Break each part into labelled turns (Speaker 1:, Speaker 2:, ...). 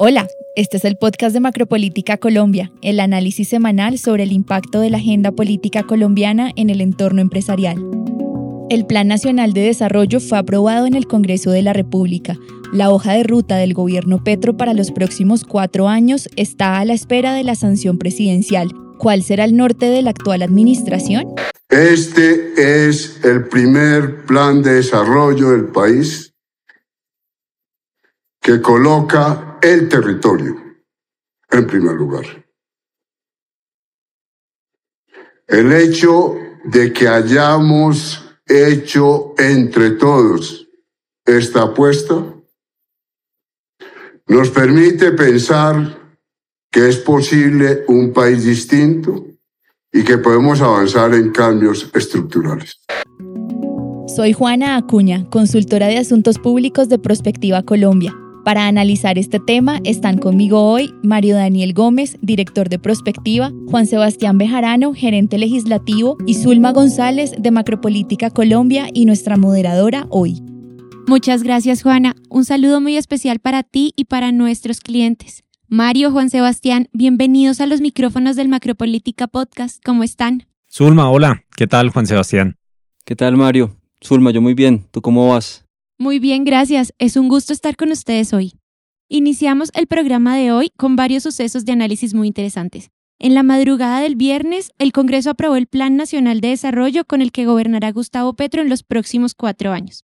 Speaker 1: Hola, este es el podcast de Macropolítica Colombia, el análisis semanal sobre el impacto de la agenda política colombiana en el entorno empresarial. El Plan Nacional de Desarrollo fue aprobado en el Congreso de la República. La hoja de ruta del gobierno Petro para los próximos cuatro años está a la espera de la sanción presidencial. ¿Cuál será el norte de la actual administración?
Speaker 2: Este es el primer plan de desarrollo del país que coloca el territorio, en primer lugar. El hecho de que hayamos hecho entre todos esta apuesta nos permite pensar que es posible un país distinto y que podemos avanzar en cambios estructurales.
Speaker 1: Soy Juana Acuña, consultora de Asuntos Públicos de Prospectiva Colombia. Para analizar este tema están conmigo hoy Mario Daniel Gómez, director de Prospectiva, Juan Sebastián Bejarano, gerente legislativo, y Zulma González de Macropolítica Colombia y nuestra moderadora hoy.
Speaker 3: Muchas gracias Juana. Un saludo muy especial para ti y para nuestros clientes. Mario, Juan Sebastián, bienvenidos a los micrófonos del Macropolítica Podcast. ¿Cómo están?
Speaker 4: Zulma, hola. ¿Qué tal, Juan Sebastián?
Speaker 5: ¿Qué tal, Mario? Zulma, yo muy bien. ¿Tú cómo vas?
Speaker 3: Muy bien, gracias. Es un gusto estar con ustedes hoy. Iniciamos el programa de hoy con varios sucesos de análisis muy interesantes. En la madrugada del viernes, el Congreso aprobó el Plan Nacional de Desarrollo con el que gobernará Gustavo Petro en los próximos cuatro años.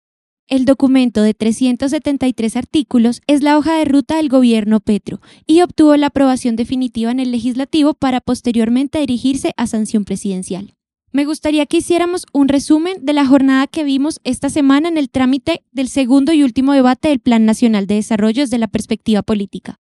Speaker 3: El documento de 373 artículos es la hoja de ruta del gobierno Petro y obtuvo la aprobación definitiva en el legislativo para posteriormente dirigirse a sanción presidencial. Me gustaría que hiciéramos un resumen de la jornada que vimos esta semana en el trámite del segundo y último debate del Plan Nacional de Desarrollo desde la perspectiva política.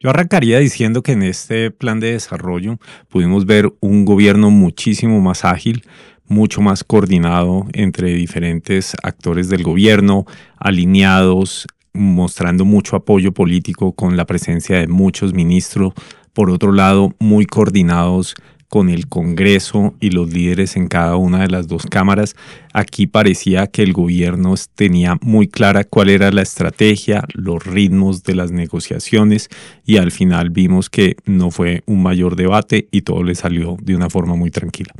Speaker 4: Yo arrancaría diciendo que en este plan de desarrollo pudimos ver un gobierno muchísimo más ágil, mucho más coordinado entre diferentes actores del gobierno, alineados, mostrando mucho apoyo político con la presencia de muchos ministros, por otro lado, muy coordinados con el Congreso y los líderes en cada una de las dos cámaras. Aquí parecía que el gobierno tenía muy clara cuál era la estrategia, los ritmos de las negociaciones y al final vimos que no fue un mayor debate y todo le salió de una forma muy tranquila.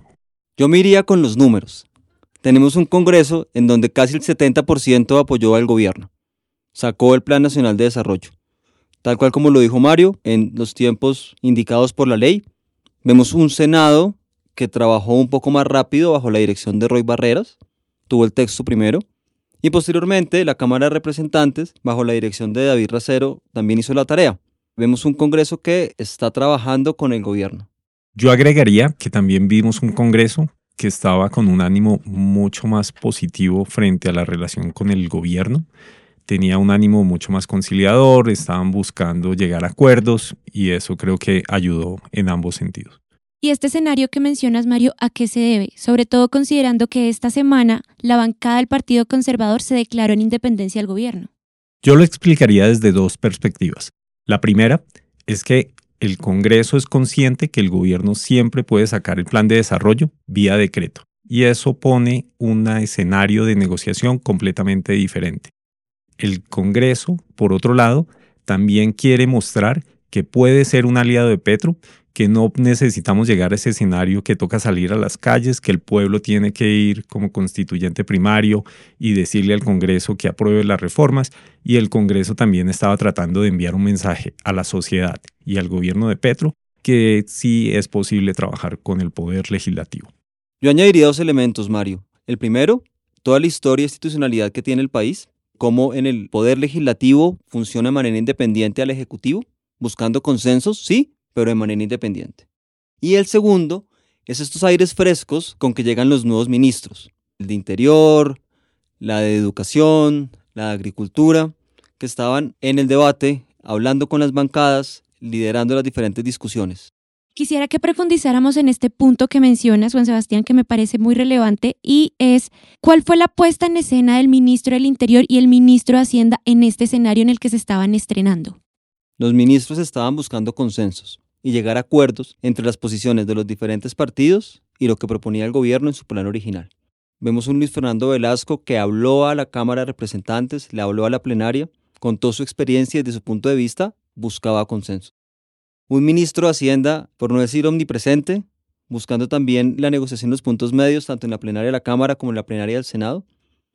Speaker 5: Yo me iría con los números. Tenemos un Congreso en donde casi el 70% apoyó al gobierno. Sacó el Plan Nacional de Desarrollo. Tal cual como lo dijo Mario, en los tiempos indicados por la ley, Vemos un Senado que trabajó un poco más rápido bajo la dirección de Roy Barreras, tuvo el texto primero, y posteriormente la Cámara de Representantes, bajo la dirección de David Racero, también hizo la tarea. Vemos un Congreso que está trabajando con el gobierno.
Speaker 4: Yo agregaría que también vimos un Congreso que estaba con un ánimo mucho más positivo frente a la relación con el gobierno. Tenía un ánimo mucho más conciliador, estaban buscando llegar a acuerdos y eso creo que ayudó en ambos sentidos.
Speaker 3: Y este escenario que mencionas, Mario, ¿a qué se debe? Sobre todo considerando que esta semana la bancada del Partido Conservador se declaró en independencia del gobierno.
Speaker 4: Yo lo explicaría desde dos perspectivas. La primera es que el Congreso es consciente que el gobierno siempre puede sacar el plan de desarrollo vía decreto. Y eso pone un escenario de negociación completamente diferente. El Congreso, por otro lado, también quiere mostrar que puede ser un aliado de Petro, que no necesitamos llegar a ese escenario que toca salir a las calles, que el pueblo tiene que ir como constituyente primario y decirle al Congreso que apruebe las reformas, y el Congreso también estaba tratando de enviar un mensaje a la sociedad y al gobierno de Petro que sí es posible trabajar con el poder legislativo.
Speaker 5: Yo añadiría dos elementos, Mario. El primero, toda la historia e institucionalidad que tiene el país, cómo en el poder legislativo funciona de manera independiente al Ejecutivo, buscando consensos, sí, pero de manera independiente. Y el segundo es estos aires frescos con que llegan los nuevos ministros, el de Interior, la de Educación, la de Agricultura, que estaban en el debate, hablando con las bancadas, liderando las diferentes discusiones.
Speaker 3: Quisiera que profundizáramos en este punto que mencionas, Juan Sebastián, que me parece muy relevante, y es cuál fue la puesta en escena del ministro del Interior y el ministro de Hacienda en este escenario en el que se estaban estrenando.
Speaker 5: Los ministros estaban buscando consensos y llegar a acuerdos entre las posiciones de los diferentes partidos y lo que proponía el gobierno en su plan original. Vemos un Luis Fernando Velasco que habló a la Cámara de Representantes, le habló a la plenaria, contó su experiencia desde su punto de vista buscaba consenso. Un ministro de Hacienda, por no decir omnipresente, buscando también la negociación de los puntos medios, tanto en la plenaria de la Cámara como en la plenaria del Senado.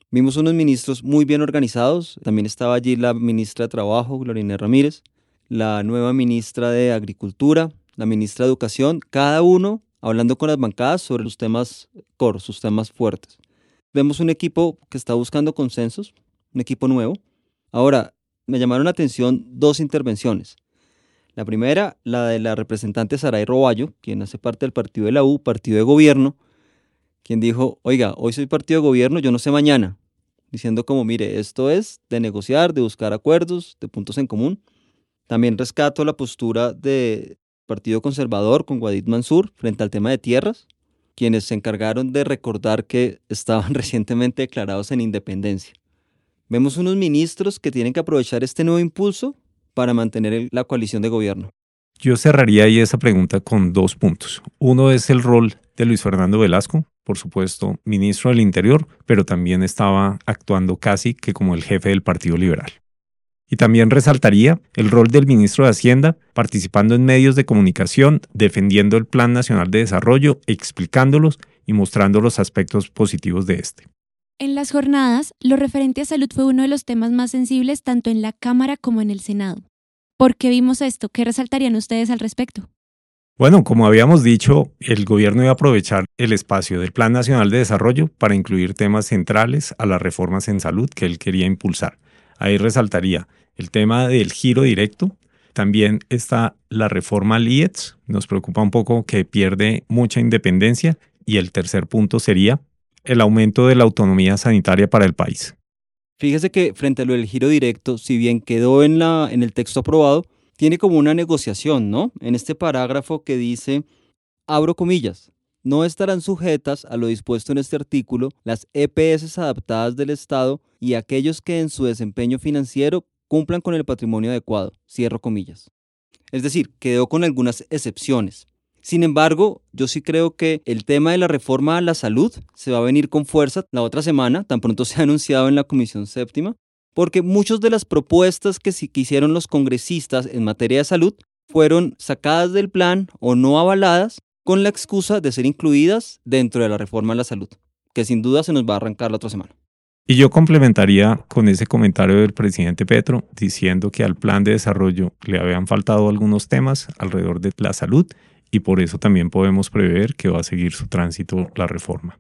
Speaker 5: Vimos unos ministros muy bien organizados. También estaba allí la ministra de Trabajo, Glorina Ramírez, la nueva ministra de Agricultura, la ministra de Educación, cada uno hablando con las bancadas sobre los temas core, sus temas fuertes. Vemos un equipo que está buscando consensos, un equipo nuevo. Ahora, me llamaron la atención dos intervenciones. La primera, la de la representante Saray Roballo, quien hace parte del partido de la U, partido de gobierno, quien dijo, oiga, hoy soy partido de gobierno, yo no sé mañana, diciendo como, mire, esto es de negociar, de buscar acuerdos, de puntos en común. También rescato la postura del Partido Conservador con Guadid Mansur frente al tema de tierras, quienes se encargaron de recordar que estaban recientemente declarados en independencia. Vemos unos ministros que tienen que aprovechar este nuevo impulso para mantener la coalición de gobierno.
Speaker 4: Yo cerraría ahí esa pregunta con dos puntos. Uno es el rol de Luis Fernando Velasco, por supuesto, ministro del Interior, pero también estaba actuando casi que como el jefe del Partido Liberal. Y también resaltaría el rol del ministro de Hacienda participando en medios de comunicación, defendiendo el Plan Nacional de Desarrollo, explicándolos y mostrando los aspectos positivos de este.
Speaker 3: En las jornadas, lo referente a salud fue uno de los temas más sensibles tanto en la Cámara como en el Senado. ¿Por qué vimos esto? ¿Qué resaltarían ustedes al respecto?
Speaker 4: Bueno, como habíamos dicho, el gobierno iba a aprovechar el espacio del Plan Nacional de Desarrollo para incluir temas centrales a las reformas en salud que él quería impulsar. Ahí resaltaría el tema del giro directo. También está la reforma al IETS. Nos preocupa un poco que pierde mucha independencia. Y el tercer punto sería el aumento de la autonomía sanitaria para el país.
Speaker 5: Fíjese que frente a lo del giro directo, si bien quedó en, la, en el texto aprobado, tiene como una negociación, ¿no? En este parágrafo que dice, abro comillas, no estarán sujetas a lo dispuesto en este artículo las EPS adaptadas del Estado y aquellos que en su desempeño financiero cumplan con el patrimonio adecuado, cierro comillas. Es decir, quedó con algunas excepciones. Sin embargo, yo sí creo que el tema de la reforma a la salud se va a venir con fuerza la otra semana, tan pronto se ha anunciado en la Comisión Séptima, porque muchas de las propuestas que, que hicieron los congresistas en materia de salud fueron sacadas del plan o no avaladas con la excusa de ser incluidas dentro de la reforma a la salud, que sin duda se nos va a arrancar la otra semana.
Speaker 4: Y yo complementaría con ese comentario del presidente Petro diciendo que al plan de desarrollo le habían faltado algunos temas alrededor de la salud y por eso también podemos prever que va a seguir su tránsito la reforma.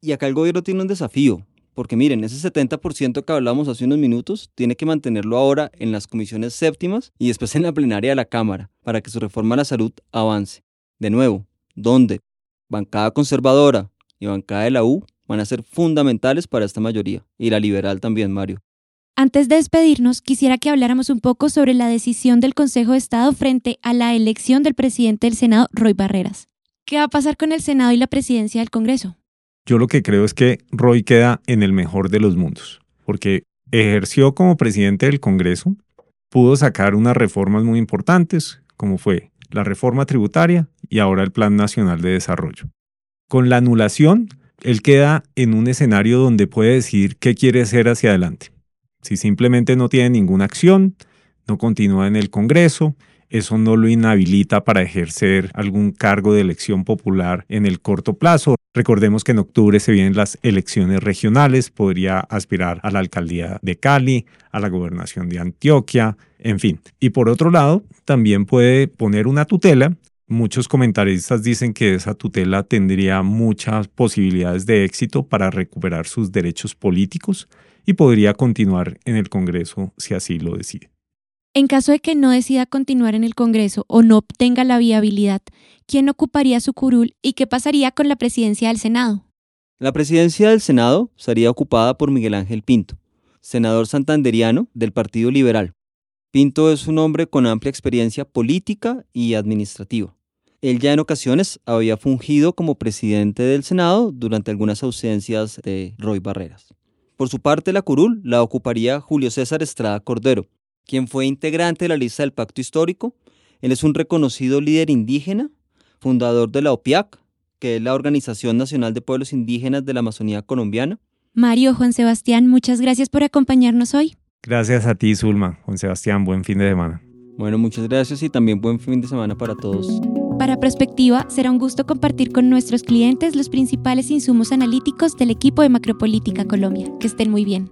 Speaker 5: Y acá el gobierno tiene un desafío, porque miren, ese 70% que hablamos hace unos minutos tiene que mantenerlo ahora en las comisiones séptimas y después en la plenaria de la Cámara para que su reforma a la salud avance. De nuevo, ¿dónde? Bancada conservadora y bancada de la U van a ser fundamentales para esta mayoría, y la liberal también, Mario.
Speaker 3: Antes de despedirnos, quisiera que habláramos un poco sobre la decisión del Consejo de Estado frente a la elección del presidente del Senado, Roy Barreras. ¿Qué va a pasar con el Senado y la presidencia del Congreso?
Speaker 4: Yo lo que creo es que Roy queda en el mejor de los mundos, porque ejerció como presidente del Congreso, pudo sacar unas reformas muy importantes, como fue la reforma tributaria y ahora el Plan Nacional de Desarrollo. Con la anulación, él queda en un escenario donde puede decidir qué quiere hacer hacia adelante. Si simplemente no tiene ninguna acción, no continúa en el Congreso, eso no lo inhabilita para ejercer algún cargo de elección popular en el corto plazo. Recordemos que en octubre se vienen las elecciones regionales, podría aspirar a la alcaldía de Cali, a la gobernación de Antioquia, en fin. Y por otro lado, también puede poner una tutela Muchos comentaristas dicen que esa tutela tendría muchas posibilidades de éxito para recuperar sus derechos políticos y podría continuar en el Congreso si así lo decide.
Speaker 3: En caso de que no decida continuar en el Congreso o no obtenga la viabilidad, ¿quién ocuparía su curul y qué pasaría con la presidencia del Senado?
Speaker 5: La presidencia del Senado sería ocupada por Miguel Ángel Pinto, senador santanderiano del Partido Liberal. Pinto es un hombre con amplia experiencia política y administrativa. Él ya en ocasiones había fungido como presidente del Senado durante algunas ausencias de Roy Barreras. Por su parte, la curul la ocuparía Julio César Estrada Cordero, quien fue integrante de la lista del Pacto Histórico. Él es un reconocido líder indígena, fundador de la OPIAC, que es la Organización Nacional de Pueblos Indígenas de la Amazonía Colombiana.
Speaker 3: Mario, Juan Sebastián, muchas gracias por acompañarnos hoy.
Speaker 4: Gracias a ti, Zulma. Juan Sebastián, buen fin de semana.
Speaker 5: Bueno, muchas gracias y también buen fin de semana para todos.
Speaker 3: Para Prospectiva, será un gusto compartir con nuestros clientes los principales insumos analíticos del equipo de Macropolítica Colombia. Que estén muy bien.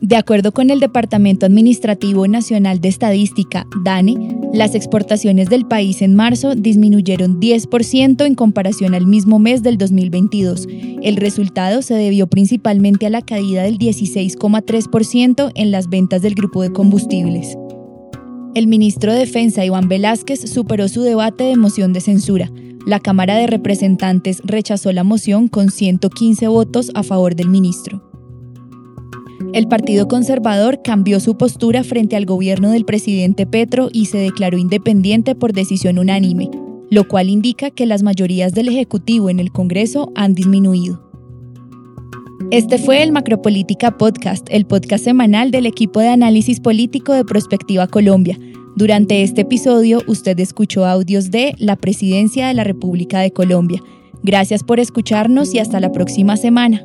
Speaker 1: De acuerdo con el Departamento Administrativo Nacional de Estadística, DANE, las exportaciones del país en marzo disminuyeron 10% en comparación al mismo mes del 2022. El resultado se debió principalmente a la caída del 16,3% en las ventas del grupo de combustibles. El ministro de Defensa, Iván Velázquez, superó su debate de moción de censura. La Cámara de Representantes rechazó la moción con 115 votos a favor del ministro. El Partido Conservador cambió su postura frente al gobierno del presidente Petro y se declaró independiente por decisión unánime, lo cual indica que las mayorías del Ejecutivo en el Congreso han disminuido. Este fue el Macropolítica Podcast, el podcast semanal del equipo de análisis político de Prospectiva Colombia. Durante este episodio usted escuchó audios de la Presidencia de la República de Colombia. Gracias por escucharnos y hasta la próxima semana.